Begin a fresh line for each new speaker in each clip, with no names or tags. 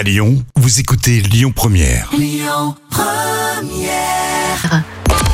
À Lyon, vous écoutez Lyon Première.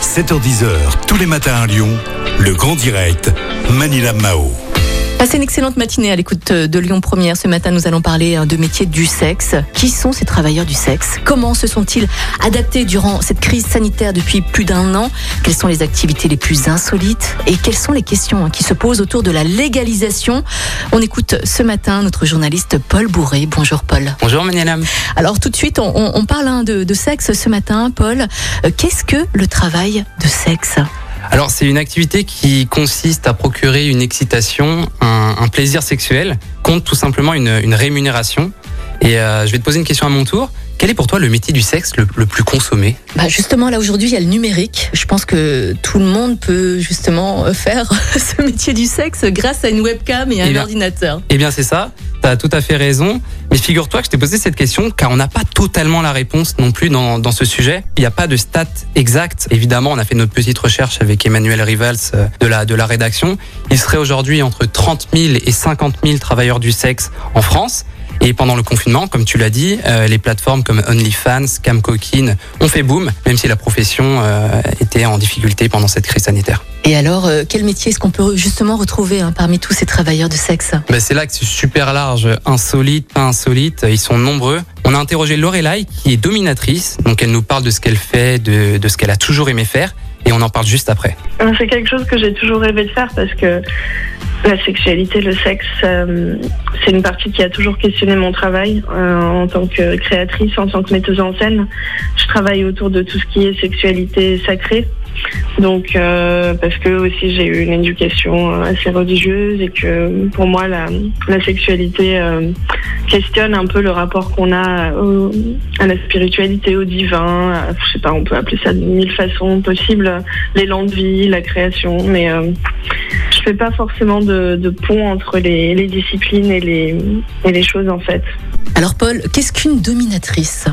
7h10h, tous les matins à Lyon, le grand direct, Manila Mao.
Passez une excellente matinée à l'écoute de Lyon Première. Ce matin, nous allons parler hein, de métiers du sexe. Qui sont ces travailleurs du sexe? Comment se sont-ils adaptés durant cette crise sanitaire depuis plus d'un an? Quelles sont les activités les plus insolites? Et quelles sont les questions hein, qui se posent autour de la légalisation? On écoute ce matin notre journaliste Paul Bourré. Bonjour Paul.
Bonjour Manialam.
Alors tout de suite, on, on parle hein, de, de, sexe ce matin. Paul, euh, qu'est-ce que le travail de sexe?
Alors c'est une activité qui consiste à procurer une excitation, un, un plaisir sexuel contre tout simplement une, une rémunération. Et euh, je vais te poser une question à mon tour. Quel est pour toi le métier du sexe le, le plus consommé?
Bah Justement, là aujourd'hui, il y a le numérique. Je pense que tout le monde peut justement faire ce métier du sexe grâce à une webcam et à
Eh
un
bien-
ordinateur.
Eh bien c'est ça, tu as tout à fait raison. Mais figure-toi que je t'ai posé cette question car on n'a pas totalement la réponse non plus dans, dans ce sujet. Il n'y a pas de stats exactes. Évidemment, on a fait notre petite recherche avec Emmanuel Rivals euh, de la, de la rédaction. Il serait aujourd'hui entre 30 000 et 50 000 travailleurs du sexe en France. Et pendant le confinement, comme tu l'as dit, euh, les plateformes comme OnlyFans, Camcokin ont fait boom, même si la profession euh, était en difficulté pendant cette crise sanitaire.
Et alors, euh, quel métier est-ce qu'on peut justement retrouver hein, parmi tous ces travailleurs de sexe?
Ben, c'est là que c'est super large, insolite, pas insolite, ils sont nombreux. On a interrogé Lorelai qui est dominatrice, donc elle nous parle de ce qu'elle fait, de, de ce qu'elle a toujours aimé faire, et on en parle juste après.
Euh, C'est quelque chose que j'ai toujours rêvé de faire parce que la sexualité, le sexe, euh, c'est une partie qui a toujours questionné mon travail euh, en tant que créatrice, en tant que metteuse en scène. Je travaille autour de tout ce qui est sexualité sacrée. Donc, euh, parce que aussi j'ai eu une éducation euh, assez religieuse et que pour moi la, sexualité euh, questionne un peu le rapport qu'on a à la spiritualité, au divin. à- je sais pas, on peut appeler ça de mille façons possibles, l'élan de vie, la création, mais euh, je fais pas forcément de, de pont entre les, les disciplines et les, et les choses en fait.
Alors Paul, qu'est-ce qu'une dominatrice?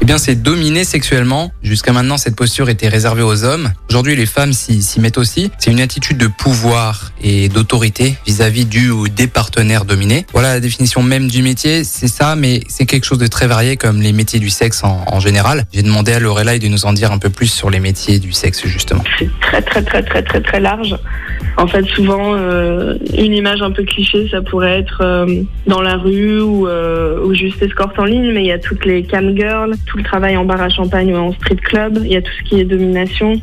Eh bien, c'est dominer sexuellement. Jusqu'à maintenant, cette posture était réservée aux hommes. Aujourd'hui, les femmes s'y mettent aussi. C'est une attitude de pouvoir et d'autorité vis-à-vis du ou des partenaires dominés. Voilà la définition même du métier. C'est ça, mais c'est quelque chose de très varié comme les métiers du sexe en, en général. J'ai demandé à Lorelai de nous en dire un peu plus sur les métiers du sexe, justement.
c'est très très très très très très large. En fait, souvent, euh, une image un peu cliché, ça pourrait être euh, dans la rue ou, euh, ou juste escorte en ligne, mais il y a toutes les cam girls, tout le travail en bar à champagne ou en street club, il y a tout ce qui est domination.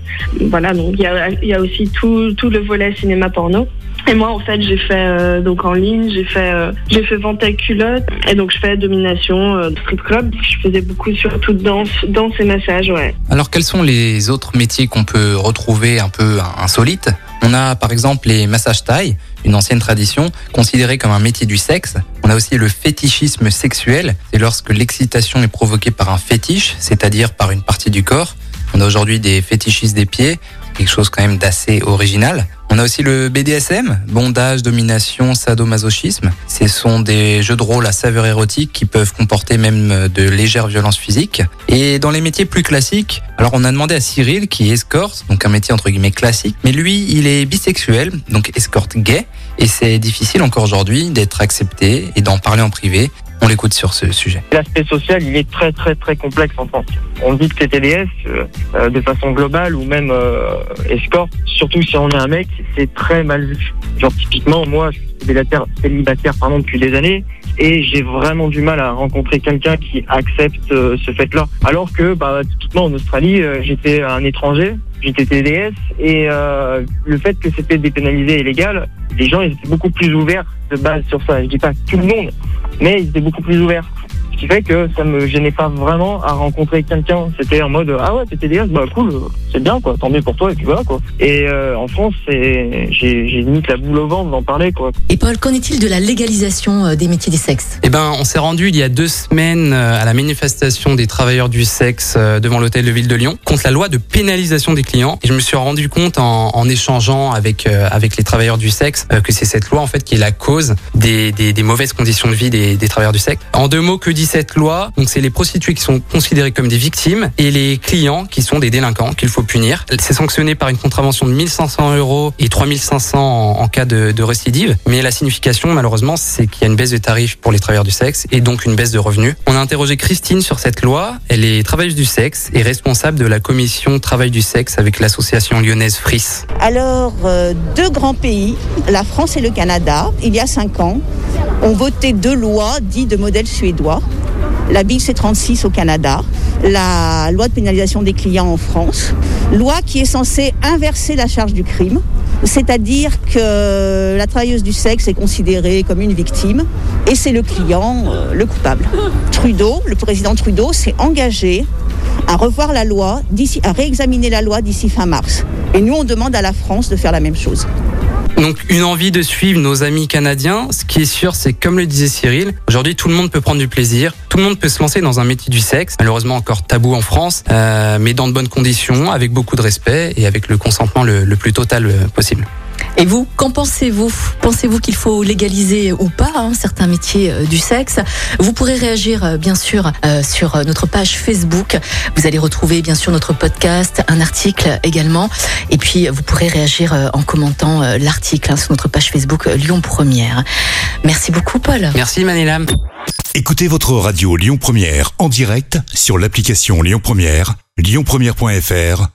Voilà, donc il y a, aussi tout, le volet cinéma porno. Et moi, en fait, j'ai fait donc en ligne, j'ai fait j'ai fait vente à culotte et donc je fais domination, euh, street club. Je faisais beaucoup surtout danse, danse et massage, ouais.
Alors, quels sont les autres métiers qu'on peut retrouver un peu insolites On a par exemple les massages taille, une ancienne tradition considérée comme un métier du sexe. On a aussi le fétichisme sexuel, c'est lorsque l'excitation est provoquée par un fétiche, c'est-à-dire par une partie du corps. On a aujourd'hui des fétichistes des pieds, quelque chose quand même d'assez original. On a aussi le BDSM, bondage, domination, sadomasochisme. Ce sont des jeux de rôle à saveur érotique qui peuvent comporter même de légères violences physiques. Et dans les métiers plus classiques, alors on a demandé à Cyril qui est escorte, donc un métier entre guillemets classique, mais lui il est bisexuel, donc escorte gay, et c'est difficile encore aujourd'hui d'être accepté et d'en parler en privé. On l'écoute sur ce sujet.
L'aspect social, il est très très très complexe en France. On dit que c'est TDS euh, euh, de façon globale ou même euh, escorte, surtout si on est un mec, c'est très mal vu. Genre typiquement, moi, je suis célibataire, pardon, depuis des années et j'ai vraiment du mal à rencontrer quelqu'un qui accepte euh, ce fait-là. Alors que, bah, typiquement en Australie, j'étais un étranger, j'étais TDS et euh, le fait que c'était dépénalisé et légal, les gens étaient beaucoup plus ouverts de base sur ça. Je dis pas tout le monde, mais ils étaient beaucoup plus ouverts. Ce qui fait que ça me gênait pas vraiment à rencontrer quelqu'un. C'était en mode ah ouais t'es TDS, bah cool, c'est bien quoi, tant mieux pour toi et puis voilà quoi. Et euh, en France, c'est j'ai j'ai limite la boule au ventre d'en parler quoi.
Et Paul, qu'en est-il de la légalisation euh, des métiers des sexes?
Eh ben, on s'est rendu il y a deux semaines euh, à la manifestation des travailleurs du sexe devant l'hôtel de ville de Lyon contre la loi de pénalisation des clients. Et je me suis rendu compte en, en échangeant avec euh, avec les travailleurs du sexe euh, que c'est cette loi en fait qui est la cause des, des, des mauvaises conditions de vie des, des travailleurs du sexe. En deux mots, que dit cette loi, donc c'est les prostituées qui sont considérées comme des victimes et les clients qui sont des délinquants qu'il faut punir. C'est sanctionné par une contravention de 1500 euros et 3500 en, en cas de, de récidive. Mais la signification, malheureusement, c'est qu'il y a une baisse de tarifs pour les travailleurs du sexe et donc une baisse de revenus. On a interrogé Christine sur cette loi. Elle est travailleuse du sexe et responsable de la commission travail du sexe avec l'association lyonnaise FRIS.
Alors, euh, deux grands pays, la France et le Canada, il y a cinq ans, ont voté deux lois dites de modèle suédois. La Bill C36 au Canada, la loi de pénalisation des clients en France, loi qui est censée inverser la charge du crime, c'est-à-dire que la travailleuse du sexe est considérée comme une victime et c'est le client euh, le coupable. Trudeau, le président Trudeau, s'est engagé à revoir la loi, à réexaminer la loi d'ici fin mars. Et nous, on demande à la France de faire la même chose.
Donc une envie de suivre nos amis canadiens. Ce qui est sûr, c'est comme le disait Cyril, aujourd'hui tout le monde peut prendre du plaisir, tout le monde peut se lancer dans un métier du sexe, malheureusement encore tabou en France, euh, mais dans de bonnes conditions, avec beaucoup de respect et avec le consentement le, le plus total euh, possible.
Et vous, qu'en pensez-vous? Pensez-vous qu'il faut légaliser ou pas hein, certains métiers euh, du sexe? Vous pourrez réagir euh, bien sûr euh, sur notre page Facebook. Vous allez retrouver bien sûr notre podcast, un article également. Et puis vous pourrez réagir euh, en commentant euh, l'article hein, sur notre page Facebook euh, Lyon Première. Merci beaucoup Paul.
Merci Manila.
Écoutez votre radio Lyon Première en direct sur l'application Lyon Première, lyonpremière.fr